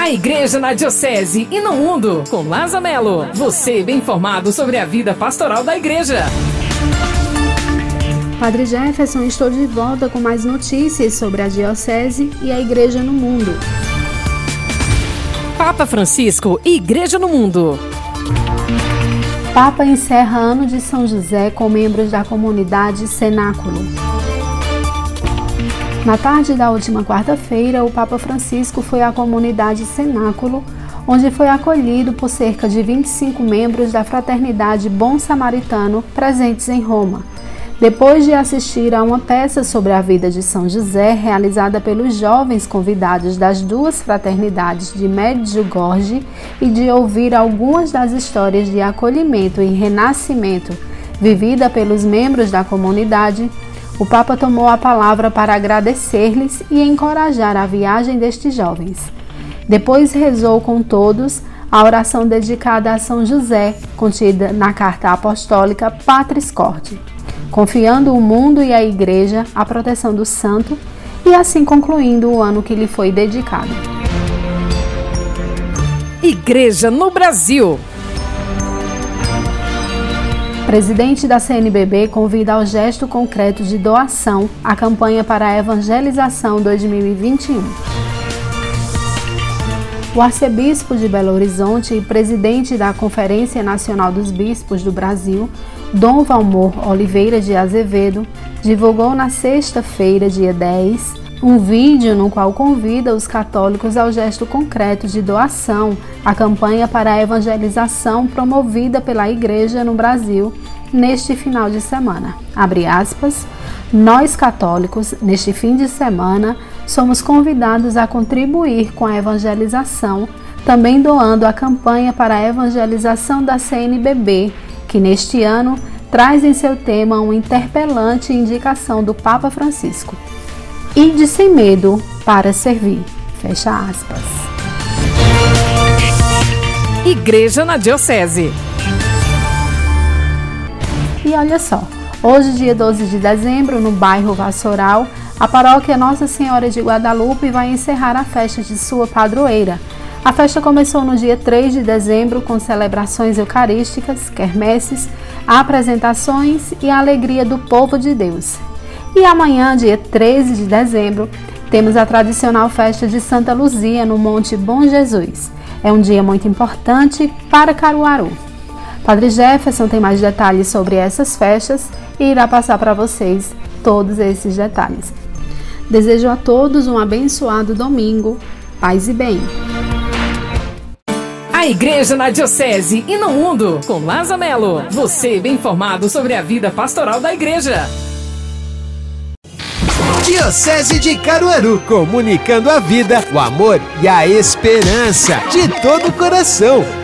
A Igreja na Diocese e no Mundo, com Laza Melo. Você bem informado sobre a vida pastoral da Igreja. Padre Jefferson, estou de volta com mais notícias sobre a Diocese e a Igreja no Mundo. Papa Francisco e Igreja no Mundo. Papa encerra ano de São José com membros da comunidade Cenáculo. Na tarde da última quarta-feira, o Papa Francisco foi à comunidade Cenáculo, onde foi acolhido por cerca de 25 membros da Fraternidade Bom Samaritano presentes em Roma. Depois de assistir a uma peça sobre a vida de São José, realizada pelos jovens convidados das duas fraternidades de Medjugorje, e de ouvir algumas das histórias de acolhimento e renascimento vivida pelos membros da comunidade, o Papa tomou a palavra para agradecer-lhes e encorajar a viagem destes jovens. Depois rezou com todos a oração dedicada a São José, contida na carta apostólica Patris Corde, confiando o mundo e a Igreja à proteção do santo e assim concluindo o ano que lhe foi dedicado. Igreja no Brasil. Presidente da CNBB convida ao gesto concreto de doação a campanha para a evangelização 2021. O arcebispo de Belo Horizonte e presidente da Conferência Nacional dos Bispos do Brasil, Dom Valmor Oliveira de Azevedo, divulgou na sexta-feira, dia 10, um vídeo no qual convida os católicos ao gesto concreto de doação à campanha para a evangelização promovida pela Igreja no Brasil neste final de semana. Abre aspas. Nós católicos, neste fim de semana, somos convidados a contribuir com a evangelização, também doando a campanha para a evangelização da CNBB, que neste ano traz em seu tema uma interpelante indicação do Papa Francisco e de sem medo para servir. Fecha aspas. Igreja na Diocese. E olha só, hoje, dia 12 de dezembro, no bairro Vassoural, a paróquia Nossa Senhora de Guadalupe vai encerrar a festa de sua padroeira. A festa começou no dia 3 de dezembro com celebrações eucarísticas, quermesses, apresentações e a alegria do povo de Deus. E amanhã, dia 13 de dezembro, temos a tradicional festa de Santa Luzia no Monte Bom Jesus. É um dia muito importante para Caruaru. Padre Jefferson tem mais detalhes sobre essas festas e irá passar para vocês todos esses detalhes. Desejo a todos um abençoado domingo. Paz e bem. A Igreja na Diocese e no Mundo, com Laza Melo. Você bem informado sobre a vida pastoral da Igreja. Diocese de Caruaru, comunicando a vida, o amor e a esperança de todo o coração.